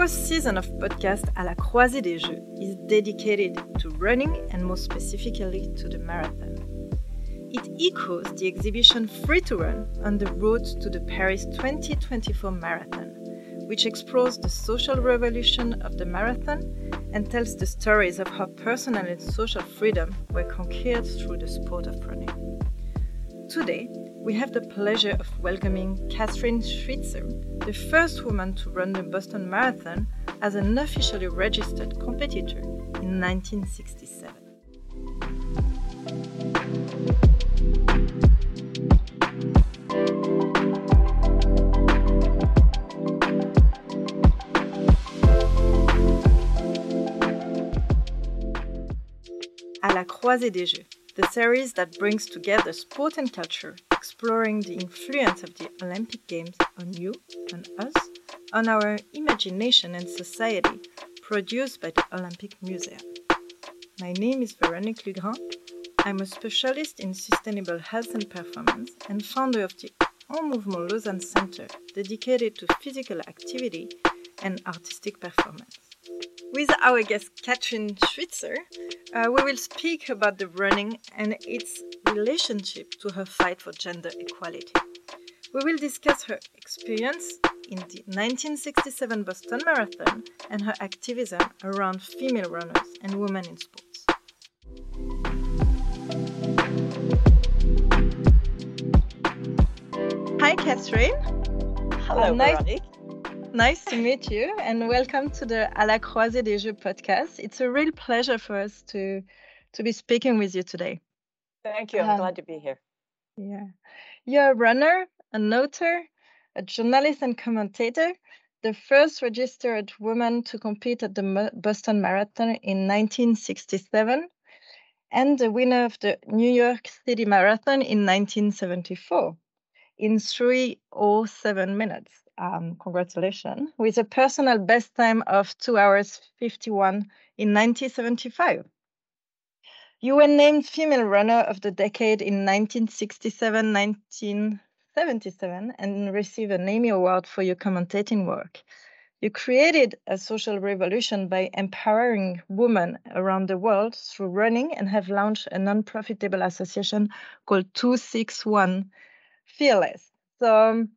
First season of podcast À la croisée des jeux is dedicated to running and more specifically to the marathon. It echoes the exhibition Free to Run on the road to the Paris 2024 marathon, which explores the social revolution of the marathon and tells the stories of how personal and social freedom were conquered through the sport of running. Today, we have the pleasure of welcoming Kathrine Switzer, the first woman to run the Boston Marathon as an officially registered competitor in 1967. À la croisée des jeux the series that brings together sport and culture, exploring the influence of the Olympic Games on you, on us, on our imagination and society, produced by the Olympic Museum. My name is Veronique Lugrin. I'm a specialist in sustainable health and performance and founder of the En Mouvement Lausanne Center, dedicated to physical activity and artistic performance. With our guest Kathrine Switzer, uh, we will speak about the running and its relationship to her fight for gender equality. We will discuss her experience in the 1967 Boston Marathon and her activism around female runners and women in sports. Hi, Kathrine. Hello, nice. Nice to meet you and welcome to the À la croisée des jeux podcast. It's a real pleasure for us to to be speaking with you today. Thank you. I'm um, glad to be here. Yeah. You're a runner, an author, a journalist and commentator, the first registered woman to compete at the Boston Marathon in 1967 and the winner of the New York City Marathon in 1974 in 307 minutes um, congratulations, with a personal best time of 2 hours 51 in 1975. You were named Female Runner of the Decade in 1967 1977 and received an Emmy Award for your commentating work. You created a social revolution by empowering women around the world through running and have launched a non profitable association called 261 Fearless. So, um,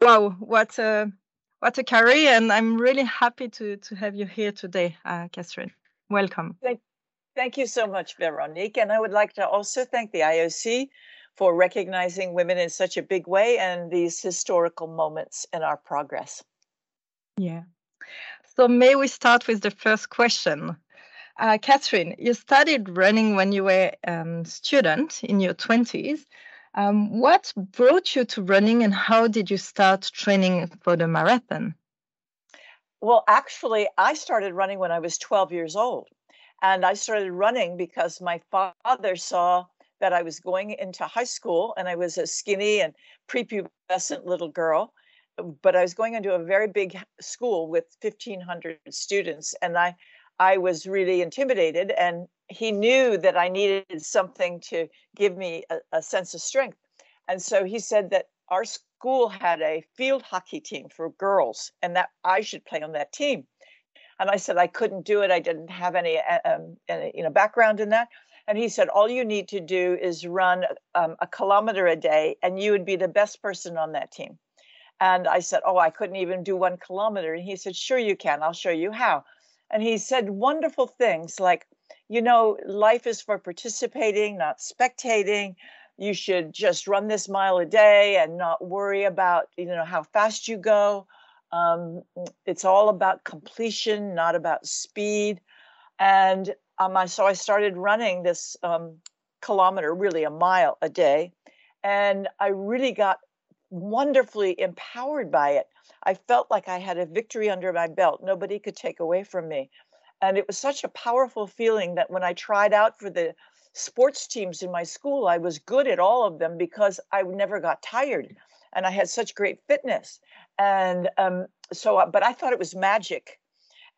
wow, what a what a career! And I'm really happy to to have you here today, uh, Kathrine. Welcome. Thank, thank you so much, Veronique. And I would like to also thank the IOC for recognizing women in such a big way and these historical moments in our progress. Yeah. So may we start with the first question? Uh, Kathrine, you studied running when you were a um, student in your 20s. Um, what brought you to running and how did you start training for the marathon? Well, actually, I started running when I was 12 years old. And I started running because my father saw that I was going into high school and I was a skinny and prepubescent little girl. But I was going into a very big school with 1,500 students. And I, I was really intimidated. And he knew that I needed something to give me a, a, sense of strength. And so he said that our school had a field hockey team for girls and that I should play on that team. And I said I couldn't do it. I didn't have any, uh, um, any you know background in that. And he said all you need to do is run um, a kilometer a day, and you would be the best person on that team. And I said, oh, I couldn't even do one kilometer. And he said, sure you can. I'll show you how. And he said wonderful things like you know, life is for participating, not spectating. You should just run this mile a day and not worry about, you know, how fast you go. Um, it's all about completion, not about speed. And um, I, so I started running this um, kilometer, really a mile a day. And I really got wonderfully empowered by it. I felt like I had a victory under my belt. Nobody could take away from me. And it was such a powerful feeling that when I tried out for the sports teams in my school, I was good at all of them because I never got tired and I had such great fitness. And um, so, uh, but I thought it was magic.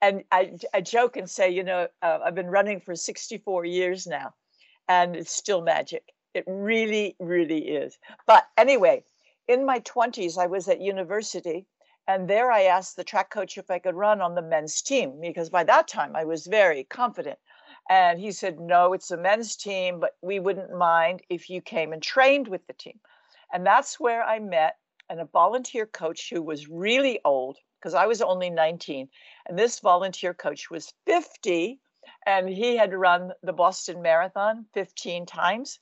And I, I joke and say, you know, uh, I've been running for 64 years now and it's still magic. It really, really is. But anyway, in my 20s, I was at university And there I asked the track coach if I could run on the men's team because by that time I was very confident. And he said, No, it's a men's team, but we wouldn't mind if you came and trained with the team. And that's where I met and a volunteer coach who was really old because I was only 19. And this volunteer coach was 50 and he had run the Boston Marathon 15 times.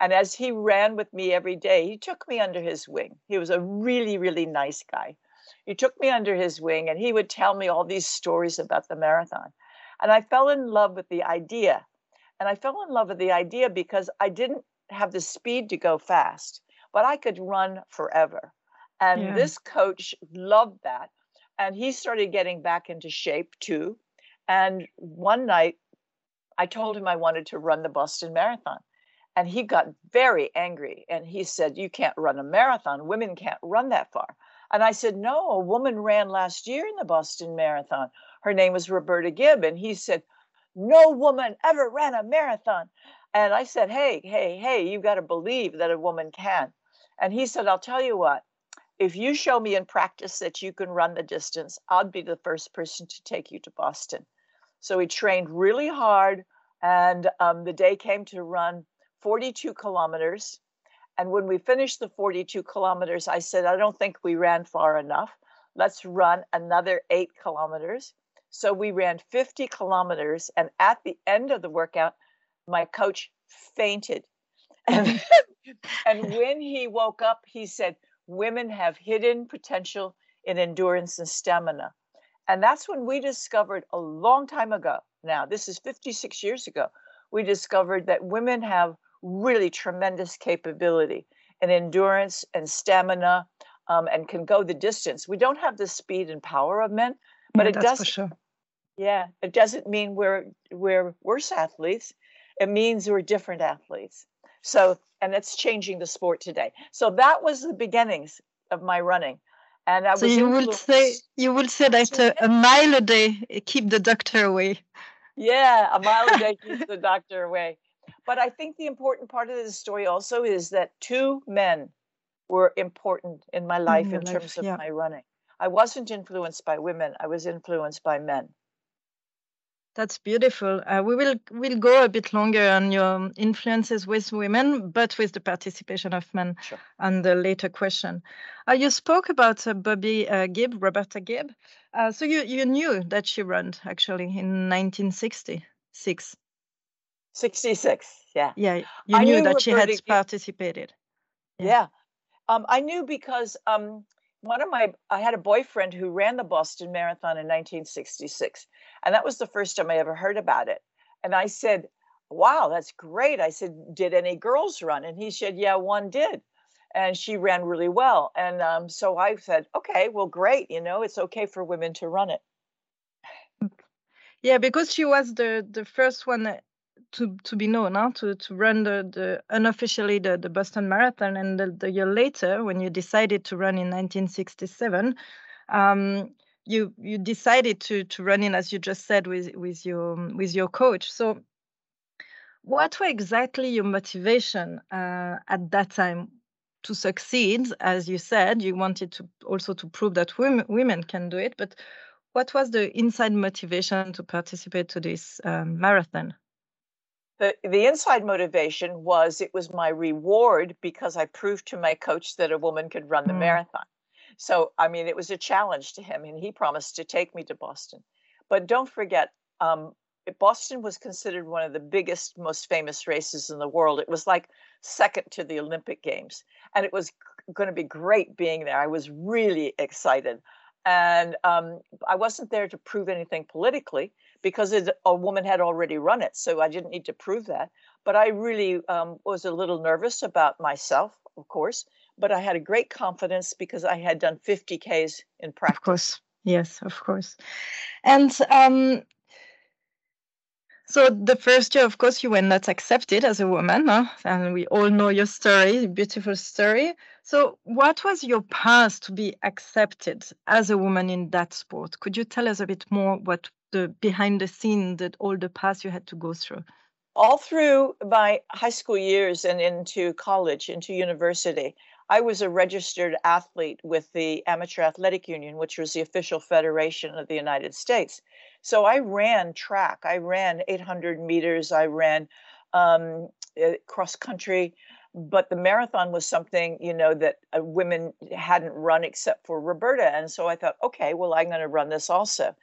And as he ran with me every day, he took me under his wing. He was a really, really nice guy. He took me under his wing and he would tell me all these stories about the marathon. And I fell in love with the idea. And I fell in love with the idea because I didn't have the speed to go fast, but I could run forever. And yeah. this coach loved that. And he started getting back into shape too. And one night, I told him I wanted to run the Boston Marathon. And he got very angry and he said, You can't run a marathon. Women can't run that far. And I said, No, a woman ran last year in the Boston Marathon. Her name was Roberta Gibb. And he said, No woman ever ran a marathon. And I said, Hey, hey, hey, You've got to believe that a woman can. And he said, I'll tell you what, if you show me in practice that you can run the distance, I'll be the first person to take you to Boston. So he trained really hard. And um, the day came to run 42 kilometers and when we finished the 42 kilometers, I said, I don't think we ran far enough. Let's run another eight kilometers. So we ran 50 kilometers. And at the end of the workout, my coach fainted. And, and when he woke up, he said, Women have hidden potential in endurance and stamina. And that's when we discovered a long time ago. Now, this is 56 years ago. We discovered that women have really tremendous capability and endurance and stamina um, and can go the distance. We don't have the speed and power of men, but yeah, it does. Sure. Yeah, it doesn't mean we're we're worse athletes. It means we're different athletes. So, and it's changing the sport today. So that was the beginnings of my running. And I so you will say you will say that a, a mile a day keep the doctor away. Yeah, a mile a day keeps the doctor away. But I think the important part of the story also is that two men were important in my life in, in terms life, of yeah. my running. I wasn't influenced by women, I was influenced by men. That's beautiful. Uh, we will will go a bit longer on your influences with women, but with the participation of men sure. on the later question. Uh, you spoke about uh, Bobby uh, Gibb, Roberta Gibb. Uh, so you, you knew that she ran actually in 1966. 66. Yeah. Yeah. You I knew, knew that she had participated. Yeah. yeah. Um, I knew because um, one of my, I had a boyfriend who ran the Boston Marathon in 1966. And that was the first time I ever heard about it. And I said, wow, that's great. I said, did any girls run? And he said, yeah, one did. And she ran really well. And um, so I said, okay, well, great. You know, it's okay for women to run it. Yeah, because she was the the first one to to be known, huh? to to run the, the unofficially the, the Boston Marathon, and the, the year later, when you decided to run in 1967, um, you you decided to to run in as you just said with with your with your coach. So, what were exactly your motivation uh, at that time to succeed? As you said, you wanted to also to prove that women women can do it, but what was the inside motivation to participate to this um, marathon? The the inside motivation was it was my reward because I proved to my coach that a woman could run the mm. marathon. So I mean, it was a challenge to him, and he promised to take me to Boston. But don't forget, um, Boston was considered one of the biggest, most famous races in the world. It was like second to the Olympic Games, and it was going to be great being there. I was really excited, and um, I wasn't there to prove anything politically because it, a woman had already run it. So I didn't need to prove that. But I really um, was a little nervous about myself, of course. But I had a great confidence because I had done 50 Ks in practice. Of course. Yes, of course. And um, so the first year, of course, you were not accepted as a woman, huh? and we all know your story, beautiful story. So, what was your path to be accepted as a woman in that sport? Could you tell us a bit more what the behind the scene that all the paths you had to go through? All through my high school years and into college, into university, I was a registered athlete with the Amateur Athletic Union, which was the official federation of the United States. So I ran track. I ran 800 meters. I ran um, eh, cross country. But the marathon was something, you know, that uh, women hadn't run except for Roberta. And so I thought, okay, well, I'm going to run this also.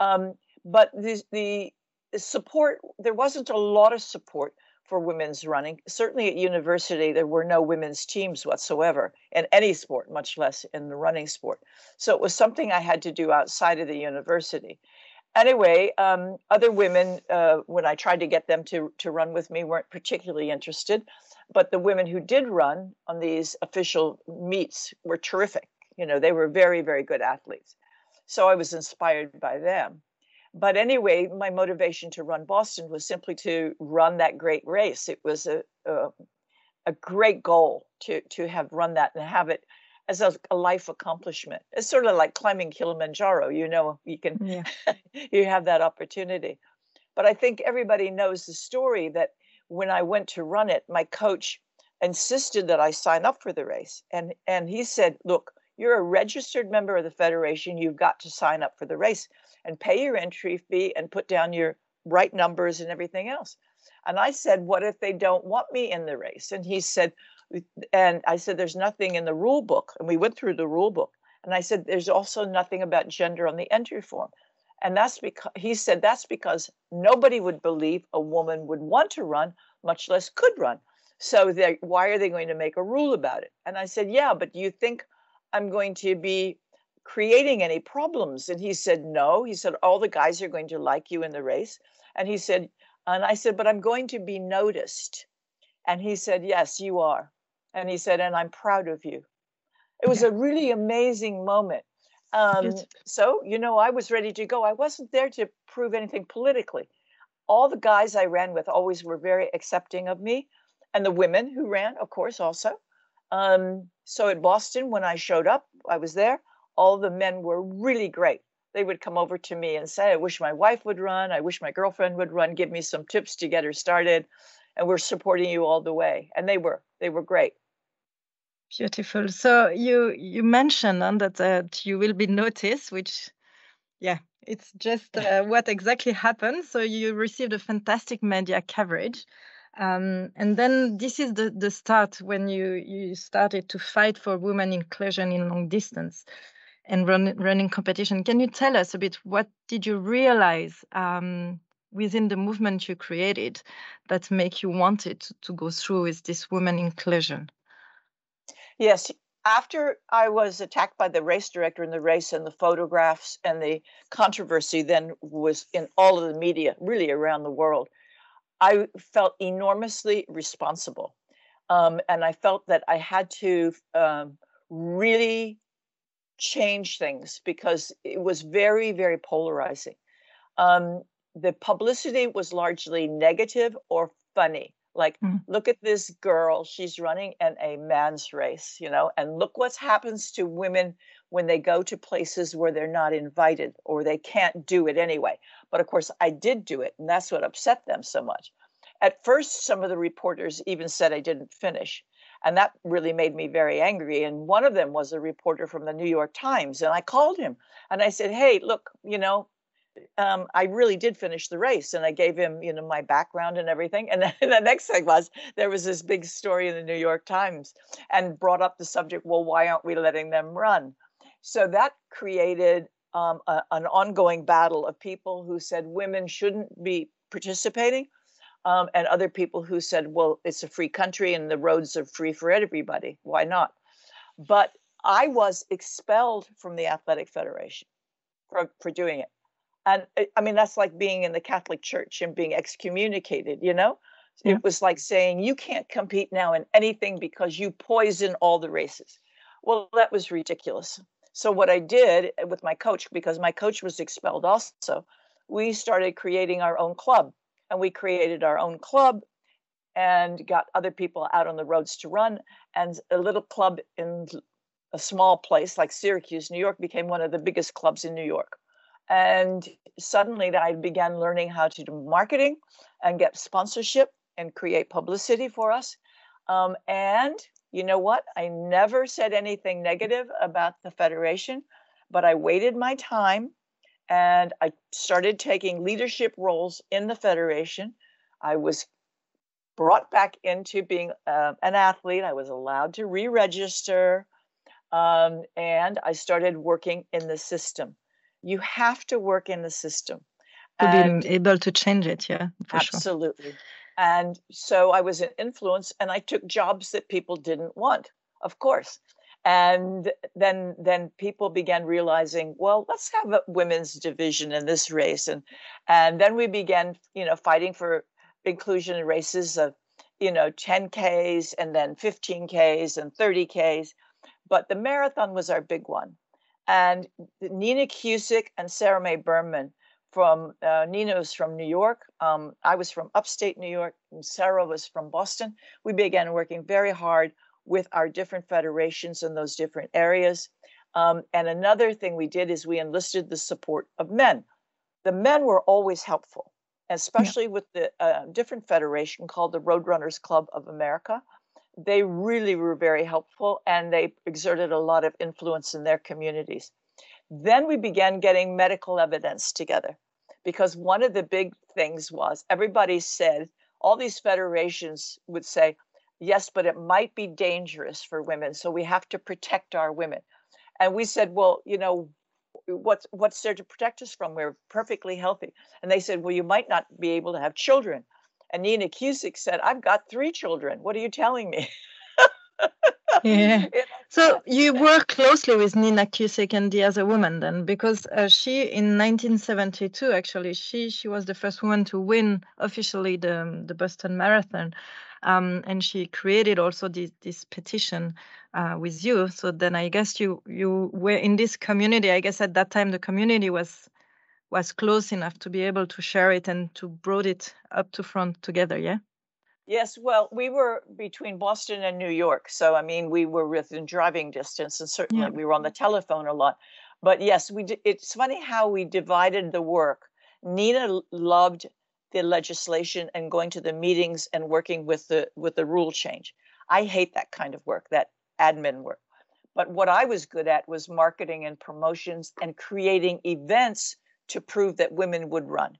Um, but the, the support, there wasn't a lot of support for women's running. Certainly at university, there were no women's teams whatsoever in any sport, much less in the running sport. So it was something I had to do outside of the university. Anyway, um, other women, uh, when I tried to get them to, to run with me, weren't particularly interested. But the women who did run on these official meets were terrific. You know, they were very, very good athletes. So I was inspired by them. But anyway, my motivation to run Boston was simply to run that great race. It was a, a, a great goal to, to have run that and have it as a, a, life accomplishment. It's sort of like climbing Kilimanjaro. You know, you can yeah. you have that opportunity. But I think everybody knows the story that when I went to run it, my coach insisted that I sign up for the race, and and he said, "Look, you're a registered member of the federation. You've got to sign up for the race and pay your entry fee and put down your right numbers and everything else." And I said, "What if they don't want me in the race?" And he said, and I said, there's nothing in the rule book. And we went through the rule book. And I said, there's also nothing about gender on the entry form. And that's because he said that's because nobody would believe a woman would want to run, much less could run. So why are they going to make a rule about it? And I said, yeah, but do you think I'm going to be creating any problems? And he said, no. He said, all the guys are going to like you in the race. And he said, and I said, but I'm going to be noticed. And he said, yes, you are. And he said, and I'm proud of you. It was a really amazing moment. Um, so, you know, I was ready to go. I wasn't there to prove anything politically. All the guys I ran with always were very accepting of me, and the women who ran, of course, also. Um, so at Boston, when I showed up, I was there. All the men were really great. They would come over to me and say, I wish my wife would run. I wish my girlfriend would run. Give me some tips to get her started. And we're supporting you all the way. And they were, they were great. Beautiful. So you you mentioned uh, that that you will be noticed, which, yeah, it's just uh, what exactly happened. So you received a fantastic media coverage, um, and then this is the the start when you you started to fight for women inclusion in long distance and run, running competition. Can you tell us a bit what did you realize um, within the movement you created that make you wanted to, to go through with this women inclusion? Yes, after I was attacked by the race director in the race and the photographs and the controversy then was in all of the media, really around the world, I felt enormously responsible. Um, and I felt that I had to um, really change things because it was very, very polarizing. Um, the publicity was largely negative or funny. Like, mm. look at this girl. She's running in a man's race, you know, and look what happens to women when they go to places where they're not invited or they can't do it anyway. But of course, I did do it, and that's what upset them so much. At first, some of the reporters even said I didn't finish. And that really made me very angry. And one of them was a reporter from the New York Times. And I called him and I said, Hey, look, you know, um, I really did finish the race and I gave him, you know, my background and everything. And then the next thing was there was this big story in the New York Times and brought up the subject, well, why aren't we letting them run? So that created um, a, an ongoing battle of people who said women shouldn't be participating. Um, and other people who said, well, it's a free country and the roads are free for everybody. Why not? But I was expelled from the Athletic Federation for, for doing it and eh, i mean that's like being in the catholic church and being excommunicated you know yeah. it was like saying you can't compete now in anything because you poison all the races well that was ridiculous so what i did eh, with my coach because my coach was expelled also we started creating our own club and we created our own club and got other people out on the roads to run and a little club in a small place like syracuse new york became one of the biggest clubs in new york and suddenly I began learning how to do marketing and get sponsorship and create publicity for us. Um, and you know what? I never said anything negative about the Federation, but I waited my time and I started taking leadership roles in the Federation. I was brought back into being uh, an athlete. I was allowed to re register. Um, and I started working in the system. You have to work in the system. To be able to change it, yeah. absolutely. Sure. And so I was an influence and I took jobs that people didn't want, of course. And then then people began realizing, well, let's have a women's division in this race. And and then we began, you know, fighting for inclusion in races of, you know, 10Ks and then 15Ks and 30Ks. But the marathon was our big one. And Nina Kuscsik and Sarah Mae Berman from uh, Nina was from New York. Um, I was from upstate New York, and Sarah was from Boston. We began working very hard with our different federations in those different areas. Um, and another thing we did is we enlisted the support of men. The men were always helpful, especially yeah. with the uh, different federation called the Roadrunners Club of America. They really were very helpful and they exerted a lot of influence in their communities. Then we began getting medical evidence together because one of the big things was everybody said, all these federations would say, yes, but it might be dangerous for women. So we have to protect our women. And we said, well, you know, what's what's there to protect us from? We're perfectly healthy. And they said, well, you might not be able to have children. And Nina Kuscsik said, I've got three children. What are you telling me? yeah. So you work closely with Nina Kuscsik and the other woman then, because uh, she in 1972 actually she she was the first woman to win officially the the Boston Marathon, um, and she created also this this petition uh, with you. So then I guess you you were in this community. I guess at that time the community was was close enough to be able to share it and to brought it up to front together. Yeah. Yes, well, we were between Boston and New York. So, I mean, we were within driving distance, and certainly yeah. we were on the telephone a lot. But yes, we. it's funny how we divided the work. Nina loved the legislation and going to the meetings and working with the with the rule change. I hate that kind of work, that admin work. But what I was good at was marketing and promotions and creating events to prove that women would run.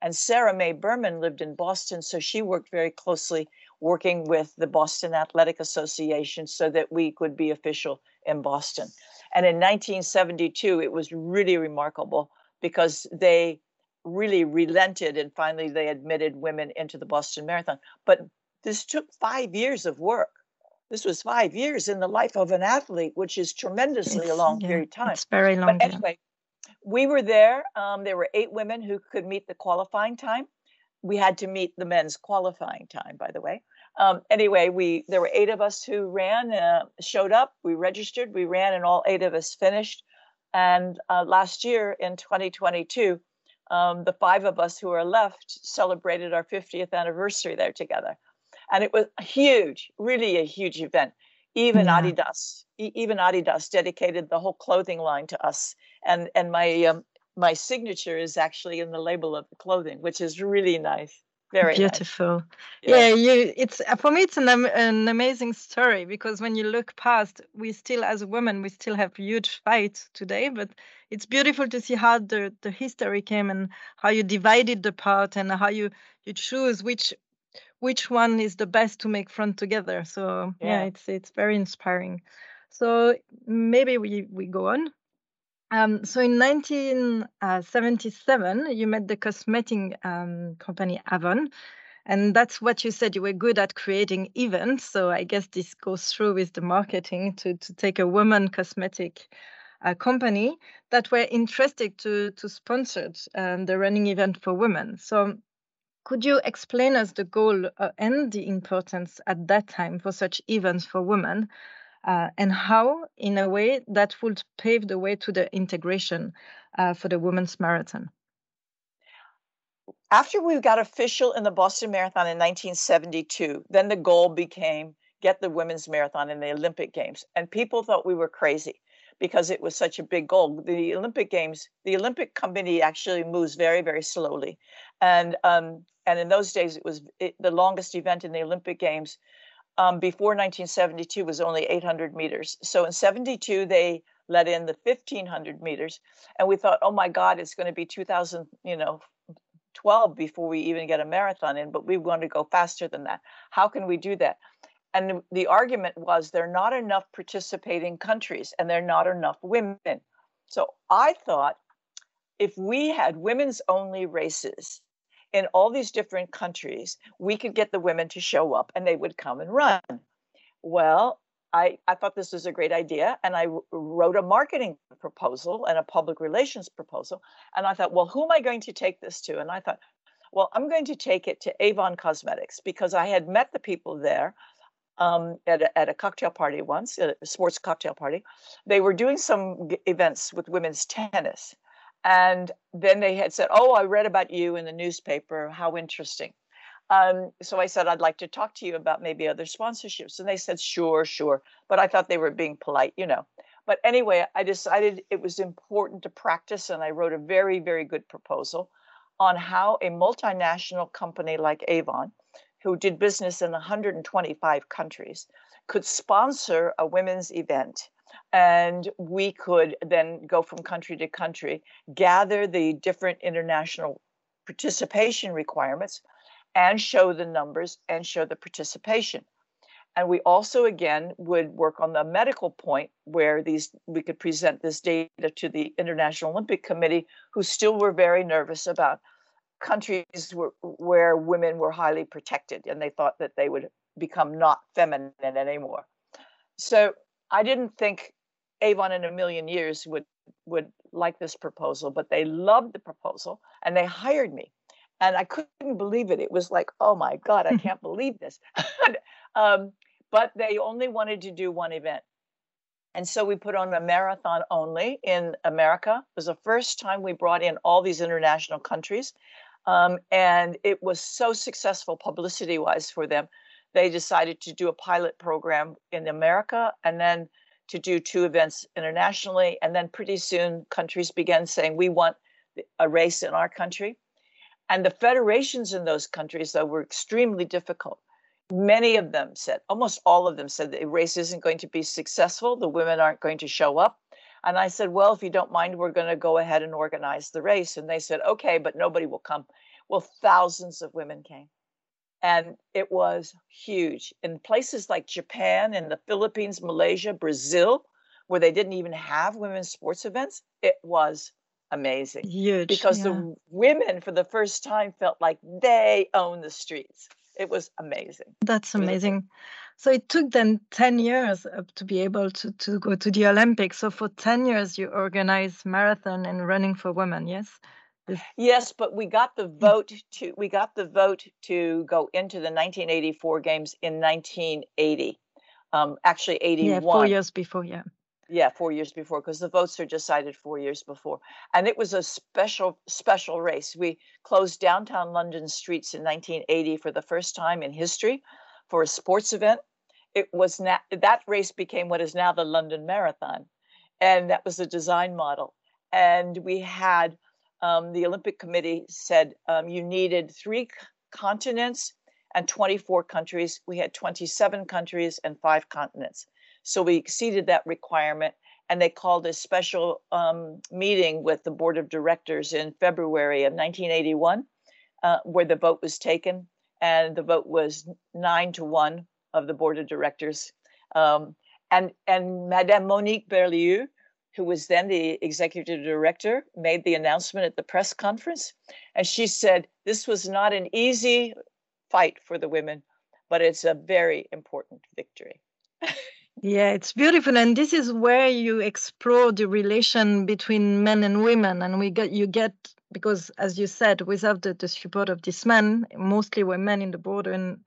And Sarah Mae Berman lived in Boston, so she worked very closely working with the Boston Athletic Association so that we could be official in Boston. And in 1972, it was really remarkable because they really relented and finally they admitted women into the Boston Marathon. But this took five years of work. This was five years in the life of an athlete, which is tremendously it's, a long yeah, period of time. It's very long. But anyway, we were there. Um, there were eight women who could meet the qualifying time. We had to meet the men's qualifying time, by the way. Um, anyway, we there were eight of us who ran, uh, showed up. We registered, we ran, and all eight of us finished. And uh, last year in 2022, um, the five of us who are left celebrated our 50th anniversary there together, and it was huge, really a huge event. Even yeah. Adidas, even Adidas dedicated the whole clothing line to us, and and my um, my signature is actually in the label of the clothing, which is really nice. Very beautiful. Nice. Yeah. yeah. you. It's uh, for me. It's an an amazing story because when you look past, we still, as women, we still have huge fights today. But it's beautiful to see how the the history came and how you divided the part and how you you choose which which one is the best to make front together. So yeah, yeah it's it's very inspiring. So maybe we we go on. Um, so in 1977, you met the cosmetic um, company Avon, and that's what you said you were good at creating events. So I guess this goes through with the marketing to to take a woman cosmetic uh, company that were interested to to sponsor um, the running event for women. So could you explain us the goal uh, and the importance at that time for such events for women, uh, and how, in a way, that would pave the way to the integration uh, for the women's marathon? After we got official in the Boston Marathon in 1972, then the goal became get the women's marathon in the Olympic Games, and people thought we were crazy because it was such a big goal. The Olympic Games, the Olympic Committee actually moves very, very slowly, and um, and in those days it was it, the longest event in the Olympic Games um, before 1972 was only 800 meters. So in 72, they let in the 1500 meters. And we thought, oh my God, it's going to be 2000, you know, 12 before we even get a marathon in, but we want to go faster than that. How can we do that? And the argument was there are not enough participating countries and there are not enough women. So I thought if we had women's only races in all these different countries, we could get the women to show up and they would come and run. Well, I, I thought this was a great idea and I wrote a marketing proposal and a public relations proposal. And I thought, well, who am I going to take this to? And I thought, well, I'm going to take it to Avon Cosmetics because I had met the people there um, at, a, at a cocktail party once, a sports cocktail party. They were doing some events with women's tennis. And then they had said, Oh, I read about you in the newspaper. How interesting. Um, so I said, I'd like to talk to you about maybe other sponsorships. And they said, Sure, sure. But I thought they were being polite, you know. But anyway, I decided it was important to practice, and I wrote a very, very good proposal on how a multinational company like Avon, who did business in 125 countries, could sponsor a women's event and we could then go from country to country, gather the different international participation requirements, and show the numbers and show the participation. And we also, again, would work on the medical point where these we could present this data to the International Olympic Committee, who still were very nervous about countries where, where women were highly protected, and they thought that they would become not feminine anymore. So I didn't think Avon in a million years would would like this proposal, but they loved the proposal and they hired me. And I couldn't believe it. It was like, oh my God, I can't believe this. um, but they only wanted to do one event. And so we put on a marathon only in America. It was the first time we brought in all these international countries. Um, and it was so successful publicity wise for them. They decided to do a pilot program in America and then to do two events internationally. And then pretty soon, countries began saying, we want a race in our country. And the federations in those countries, though, were extremely difficult. Many of them said, almost all of them said, the race isn't going to be successful. The women aren't going to show up. And I said, well, if you don't mind, we're going to go ahead and organize the race. And they said, okay, but nobody will come. Well, thousands of women came and it was huge in places like Japan and the Philippines, Malaysia, Brazil, where they didn't even have women's sports events. It was amazing. Huge. Because yeah. the women, for the first time, felt like they own the streets. It was amazing. That's amazing. So it took them 10 years uh, to be able to, to go to the Olympics. So for 10 years, you organized marathon and running for women, yes? Yes, but we got the vote to we got the vote to go into the 1984 games in 1980. Um, actually, 81. Yeah, four years before. Yeah. Yeah, four years before, because the votes are decided four years before, and it was a special special race. We closed downtown London streets in 1980 for the first time in history for a sports event. It was na- that race became what is now the London Marathon, and that was the design model. And we had um, the Olympic Committee said um, you needed three continents and 24 countries. We had 27 countries and five continents. So we exceeded that requirement. And they called a special um, meeting with the board of directors in February of 1981, uh, where the vote was taken. And the vote was nine to one of the board of directors. Um, and, and Madame Monique Berlieux, who was then the executive director, made the announcement at the press conference. And she said, This was not an easy fight for the women, but it's a very important victory. yeah, it's beautiful. And this is where you explore the relation between men and women. And we get you get because as you said, without the, the support of this men, mostly were men in the border and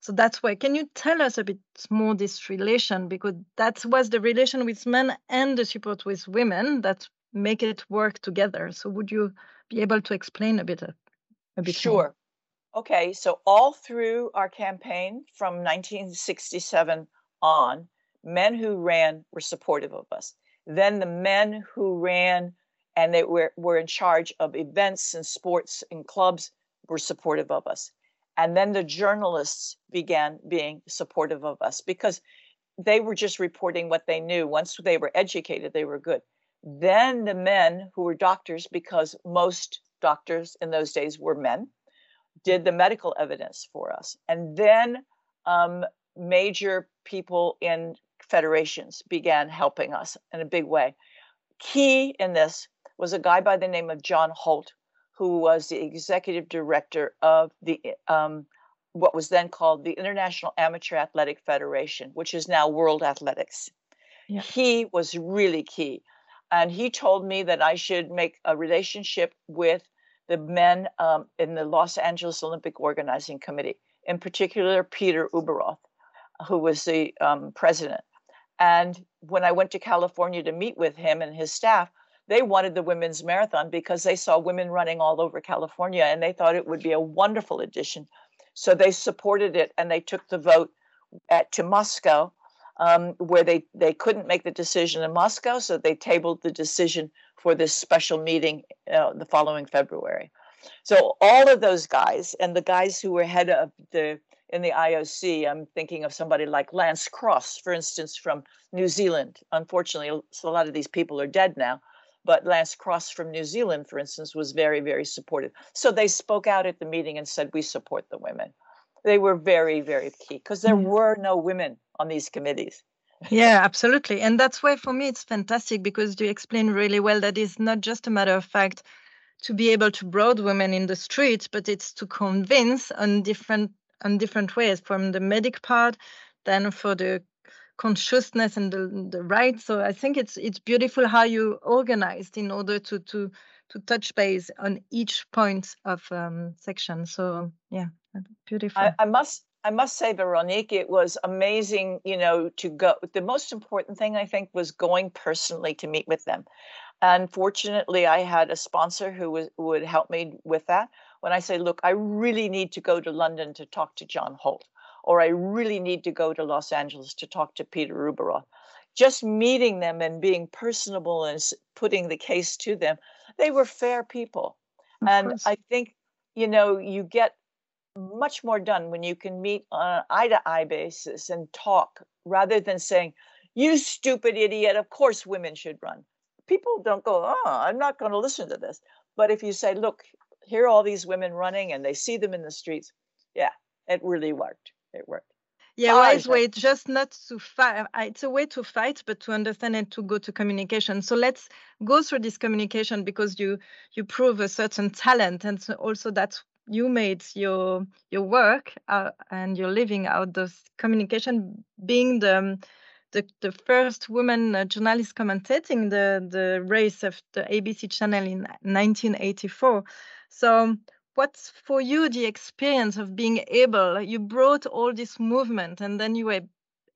so that's why. Can you tell us a bit more this relation because that was the relation with men and the support with women that make it work together. So would you be able to explain a bit a, a bit sure. More? Okay, so all through our campaign from 1967 on, men who ran were supportive of us. Then the men who ran and they were, were in charge of events and sports and clubs were supportive of us. And then the journalists began being supportive of us because they were just reporting what they knew. Once they were educated, they were good. Then the men who were doctors, because most doctors in those days were men, did the medical evidence for us. And then um, major people in federations began helping us in a big way. Key in this was a guy by the name of John Holt, who was the executive director of the um, what was then called the International Amateur Athletic Federation, which is now World Athletics. Yeah. He was really key. And he told me that I should make a relationship with the men um, in the Los Angeles Olympic Organizing Committee, in particular, Peter Ueberroth, who was the um, president. And when I went to California to meet with him and his staff, they wanted the women's marathon because they saw women running all over California and they thought it would be a wonderful addition. So they supported it and they took the vote at, to Moscow, um, where they, they couldn't make the decision in Moscow. So they tabled the decision for this special meeting uh, the following February. So all of those guys and the guys who were head of the in the IOC, I'm thinking of somebody like Lance Cross, for instance, from New Zealand. Unfortunately, a lot of these people are dead now, but Lance Cross from New Zealand, for instance, was very, very supportive. So they spoke out at the meeting and said, "We support the women." They were very, very key because there mm. were no women on these committees yeah, absolutely. And that's why for me it's fantastic because you explain really well that it's not just a matter of fact to be able to broad women in the streets, but it's to convince on different on different ways from the medic part, then for the consciousness and the, the right. So I think it's it's beautiful how you organized in order to to to touch base on each point of um, section. So yeah, beautiful. I, I must I must say, Veronique, it was amazing, you know, to go. The most important thing I think was going personally to meet with them. And fortunately, I had a sponsor who was, would help me with that. When I say, look, I really need to go to London to talk to John Holt, or I really need to go to Los Angeles to talk to Peter Ueberroth, just meeting them and being personable and putting the case to them, they were fair people. Of and course. I think, you know, you get much more done when you can meet on an eye to eye basis and talk rather than saying, You stupid idiot, of course women should run. People don't go, Oh, I'm not going to listen to this. But if you say, Look, here are all these women running and they see them in the streets, yeah, it really worked. It worked. Yeah, wise way It's just not to fight. It's a way to fight, but to understand and to go to communication. So let's go through this communication because you you prove a certain talent, and so also that's you made your your work uh, and your living out of communication being the the, the first woman uh, journalist commentating the the race of the ABC channel in 1984 so what's for you the experience of being able you brought all this movement and then you were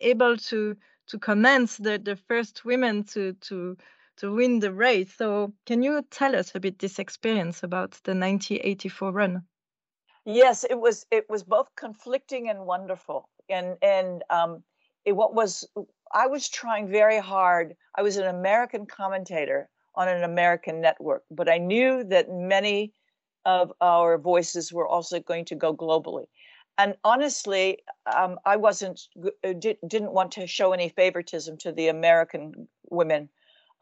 able to to commence the the first women to to to win the race so can you tell us a bit this experience about the 1984 run Yes, it was it was both conflicting and wonderful. And and um it, what was I was trying very hard. I was an American commentator on an American network, but I knew that many of our voices were also going to go globally. And honestly, um, I wasn't uh, didn't want to show any favoritism to the American women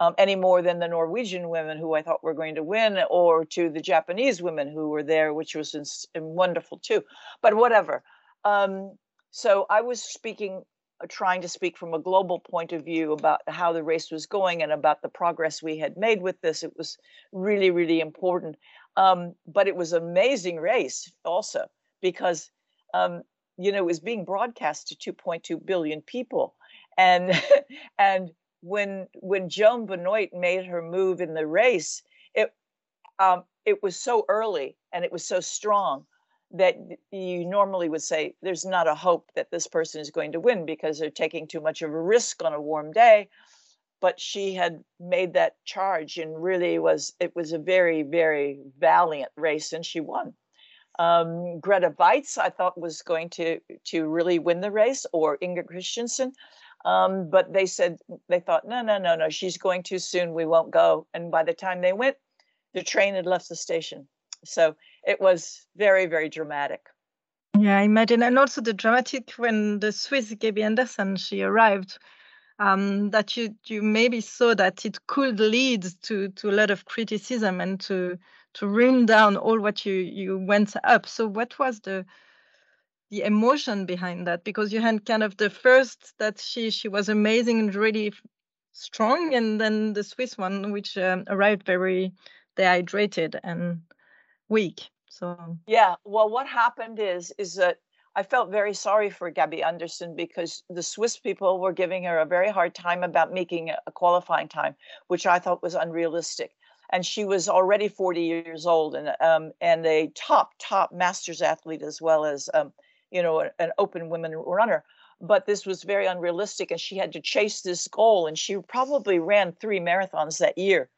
um, any more than the Norwegian women who I thought were going to win, or to the Japanese women who were there, which was in, in wonderful too. But whatever. Um, so I was speaking, uh, trying to speak from a global point of view about how the race was going and about the progress we had made with this. It was really, really important. Um, but it was amazing race also because um, you know it was being broadcast to 2.2 billion people, and and when when Joan Benoit made her move in the race, it um, it was so early and it was so strong that you normally would say there's not a hope that this person is going to win because they're taking too much of a risk on a warm day but she had made that charge and really was it was a very very valiant race and she won um, Grete Waitz i thought was going to to really win the race or inga Kristiansen um, but they said they thought, no, no, no, no, she's going too soon. We won't go. And by the time they went, the train had left the station. So it was very, very dramatic. Yeah, I imagine, and also the dramatic when the Swiss Gabby Andersen she arrived, um, that you you maybe saw that it could lead to to a lot of criticism and to to ring down all what you you went up. So what was the the emotion behind that? Because you had kind of the first that she she was amazing and really strong, and then the Swiss one which um, arrived very dehydrated and weak. So yeah, well, what happened is is that I felt very sorry for Gabby Andersen because the Swiss people were giving her a very hard time about making a qualifying time, which I thought was unrealistic. And she was already 40 years old and um, and a top top masters athlete as well as um, you know an open women runner. But this was very unrealistic, and she had to chase this goal. And she probably ran three marathons that year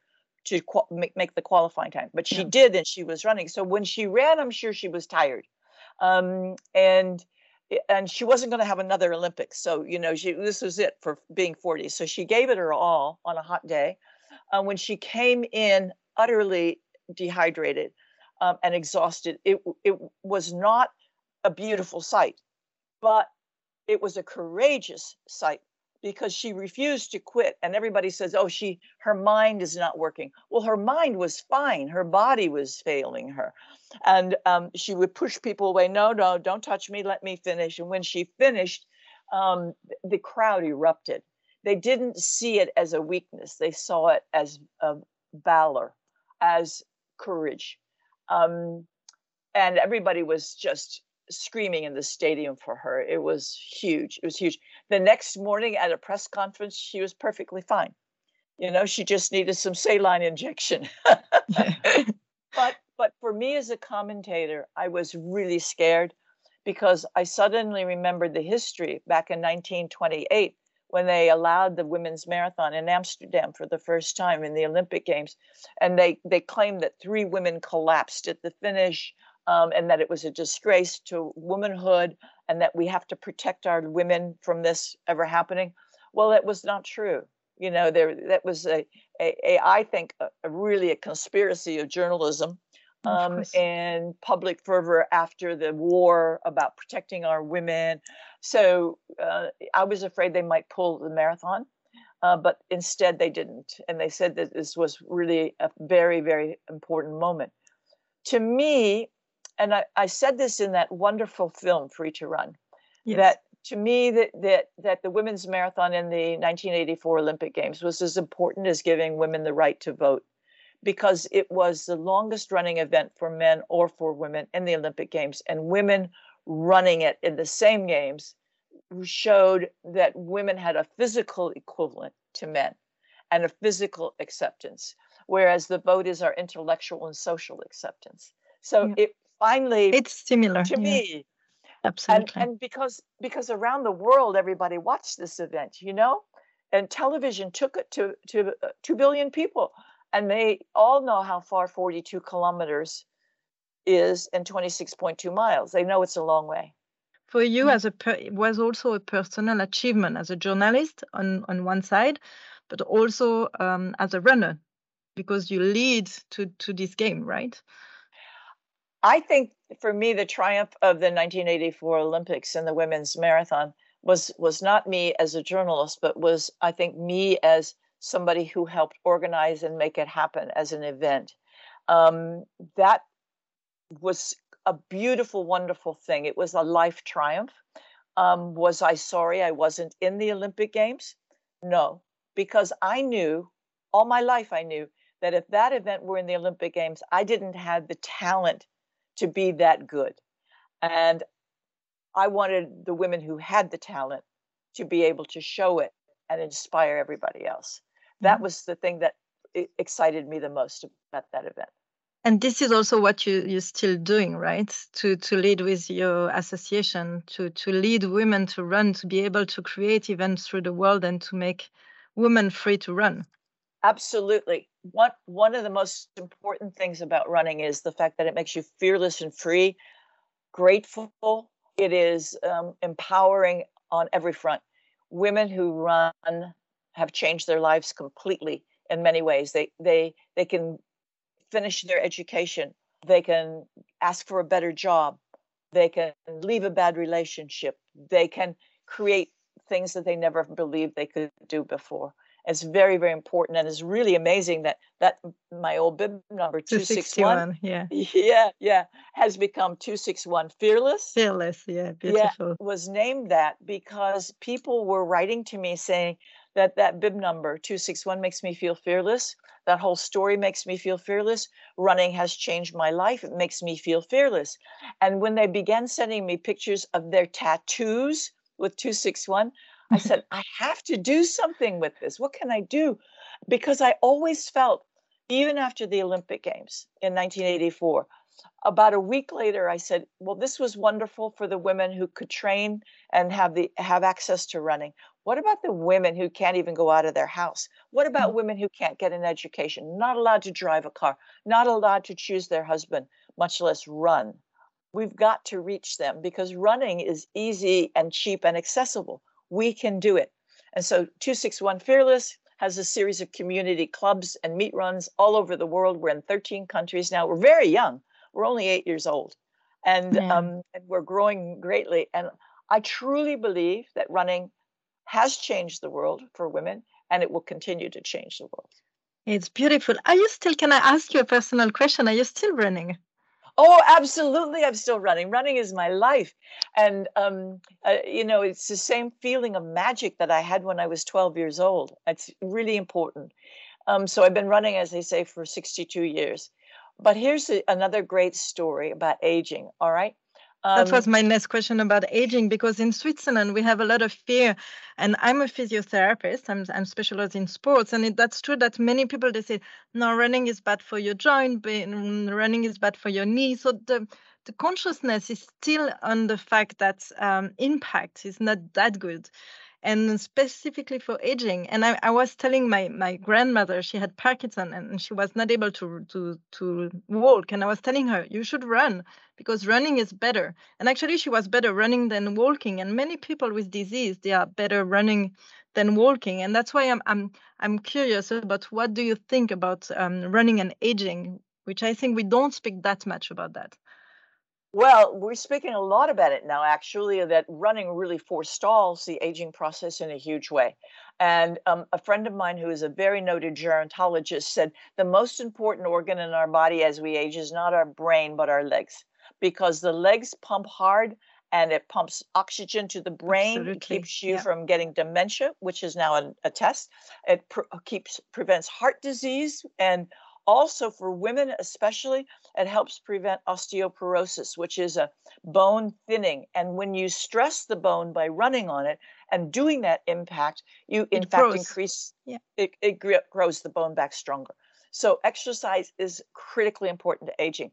to make, make the qualifying time. But she yeah. did, and she was running. So when she ran, I'm sure she was tired um, and and she wasn't going to have another Olympics. So you know, she this was it for being 40. So she gave it her all on a hot day. Uh, when she came in utterly dehydrated um, and exhausted, it it was not a beautiful sight, but it was a courageous sight because she refused to quit and everybody says oh she her mind is not working. Well her mind was fine. Her body was failing her. And um, she would push people away no no don't touch me let me finish. And when she finished um, the crowd erupted. They didn't see it as a weakness. They saw it as a valor as courage. Um, and everybody was just screaming in the stadium for her. It was huge. It was huge. The next morning at a press conference, she was perfectly fine. You know, she just needed some saline injection. but but for me as a commentator, I was really scared because I suddenly remembered the history back in 1928 when they allowed the women's marathon in Amsterdam for the first time in the Olympic Games, and they they claimed that three women collapsed at the finish um, and that it was a disgrace to womanhood and that we have to protect our women from this ever happening. Well, that was not true. You know, there that was a, a, a I think a, a really a conspiracy of journalism um, of and public fervor after the war about protecting our women. So uh, I was afraid they might pull the marathon. Uh, but instead they didn't. And they said that this was really a very, very important moment. To me, and I, I said this in that wonderful film Free to Run, yes. that to me that, that that the women's marathon in the 1984 Olympic Games was as important as giving women the right to vote because it was the longest running event for men or for women in the Olympic Games and women running it in the same games showed that women had a physical equivalent to men and a physical acceptance whereas the vote is our intellectual and social acceptance so yeah. it finally it's similar to yeah. me. Absolutely. and, and because because around the world everybody watched this event you know? And television took it to to uh, 2 billion people. And they all know how far 42 kilometers is and 26.2 miles. They know it's a long way. For you mm-hmm. as a per- it was also a personal achievement as a journalist on on one side but also um, as a runner because you lead to to this game right I think for me, the triumph of the 1984 Olympics and the women's marathon was was not me as a journalist, but was I think me as somebody who helped organize and make it happen as an event. Um, that was a beautiful, wonderful thing. It was a life triumph. Um, was I sorry I wasn't in the Olympic Games? No, because I knew all my life I knew that if that event were in the Olympic Games, I didn't have the talent to be that good. And I wanted the women who had the talent to be able to show it and inspire everybody else. That mm-hmm. was the thing that excited me the most about that event. And this is also what you, you're still doing, right? To to lead with your association, to to lead women to run, to be able to create events through the world and to make women free to run. Absolutely. One one of the most important things about running is the fact that it makes you fearless and free, grateful. It is um, empowering on every front. Women who run have changed their lives completely in many ways. They they they can finish their education. They can ask for a better job. they can leave a bad relationship, they can create things that they never believed they could do before. It's very, very important, and it's really amazing that that my old bib number two six one, yeah, yeah, yeah, has become two six one fearless. Fearless, yeah, beautiful. Yeah, was named that because people were writing to me saying that that bib number two six one makes me feel fearless. That whole story makes me feel fearless. Running has changed my life. It makes me feel fearless. And when they began sending me pictures of their tattoos with 261, I said, I have to do something with this. What can I do? Because I always felt, even after the Olympic Games in 1984, about a week later, I said, "Well, this was wonderful for the women who could train and have the have access to running. What about the women who can't even go out of their house? What about mm. women who can't get an education, not allowed to drive a car, not allowed to choose their husband, much less run? We've got to reach them because running is easy and cheap and accessible we can do it. And so 261 Fearless has a series of community clubs and meet runs all over the world. We're in 13 countries now. We're very young. We're only eight years old. And, yeah. um, and we're growing greatly. And I truly believe that running has changed the world for women and it will continue to change the world. It's beautiful. Are you still, can I ask you a personal question? Are you still running? Oh, absolutely. I'm still running. Running is my life. And, um, uh, you know, it's the same feeling of magic that I had when I was 12 years old. It's really important. Um, so I've been running, as they say, for 62 years. But here's a, another great story about aging. All right. Um, that was my next question about aging because in Switzerland we have a lot of fear, and I'm a physiotherapist. I'm I'm specialized in sports, and it, that's true that many people they say no, running is bad for your joint, running is bad for your knee. So the the consciousness is still on the fact that um, impact is not that good and specifically for aging. And I, I, was telling my my grandmother she had Parkinson and she was not able to to to walk. And I was telling her you should run because running is better. And actually she was better running than walking. And many people with disease they are better running than walking. And that's why I'm I'm I'm curious about what do you think about um, running and aging, which I think we don't speak that much about that. Well, we're speaking a lot about it now, actually, that running really forestalls the aging process in a huge way. And um, a friend of mine who is a very noted gerontologist said the most important organ in our body as we age is not our brain, but our legs, because the legs pump hard and it pumps oxygen to the brain, Absolutely. keeps you from getting dementia, which is now a, a test. It pr- keeps prevents heart disease and also, for women especially, it helps prevent osteoporosis, which is a bone thinning. And when you stress the bone by running on it and doing that impact, you in it fact grows. increase yeah. it, it grows the bone back stronger. So, exercise is critically important to aging.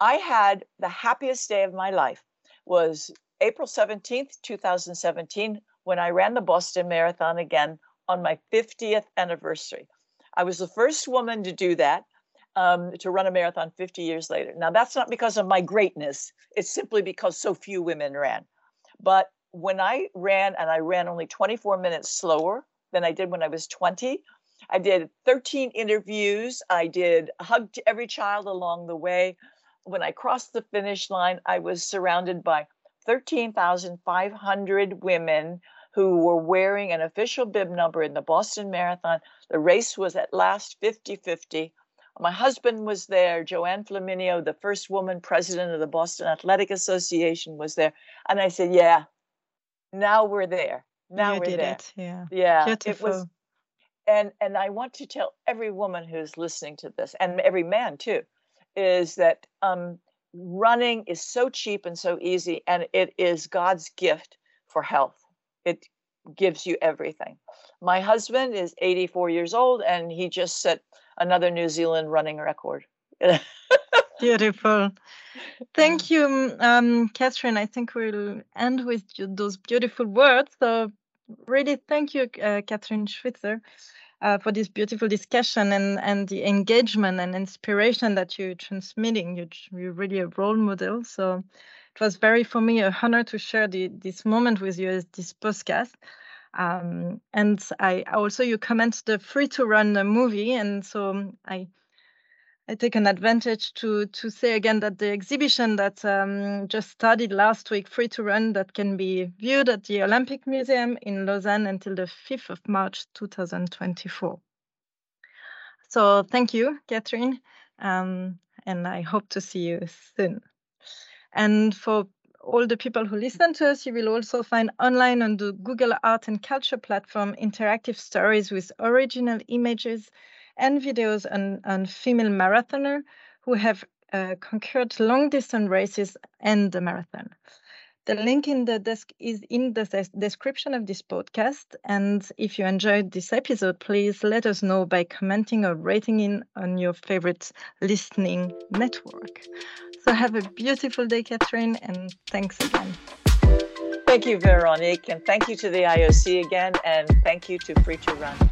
I had the happiest day of my life was April 17th, 2017, when I ran the Boston Marathon again on my 50th anniversary. I was the first woman to do that um, to run a marathon 50 years later. Now, that's not because of my greatness, it's simply because so few women ran. But when I ran, and I ran only 24 minutes slower than I did when I was 20, I did 13 interviews. I did hugged every child along the way. When I crossed the finish line, I was surrounded by 13,500 women who were wearing an official bib number in the Boston Marathon. The race was at last 50 50. My husband was there. Joann Flaminio, the first woman president of the Boston Athletic Association, was there. And I said, Yeah, now we're there. Now you we're there. It. Yeah. Yeah. Beautiful. It was and and I want to tell every woman who's listening to this, and every man too, is that um, running is so cheap and so easy, and it is God's gift for health. It gives you everything. My husband is 84 years old, and he just set another New Zealand running record. Beautiful. Thank you, um, Kathrine. I think we'll end with those beautiful words. So, really, thank you, uh, Kathrine Switzer, uh, for this beautiful discussion and, and the engagement and inspiration that you're transmitting. You're, you're really a role model. So, it was very, for me, a honor to share the, this moment with you as this podcast. Um, and I also you comment the free to run movie, and so I I take an advantage to to say again that the exhibition that um, just started last week, Free to Run, that can be viewed at the Olympic Museum in Lausanne until the 5th of March 2024. So thank you, Kathrine, um, and I hope to see you soon. And for all the people who listen to us, you will also find online on the Google Art and Culture platform interactive stories with original images and videos on, on female marathoner who have uh, conquered long distance races and the marathon. The link in the desk is in the description of this podcast. And if you enjoyed this episode, please let us know by commenting or rating in on your favorite listening network. So have a beautiful day, Kathrine, and thanks again. Thank you, Veronique, and thank you to the IOC again, and thank you to Free to Run.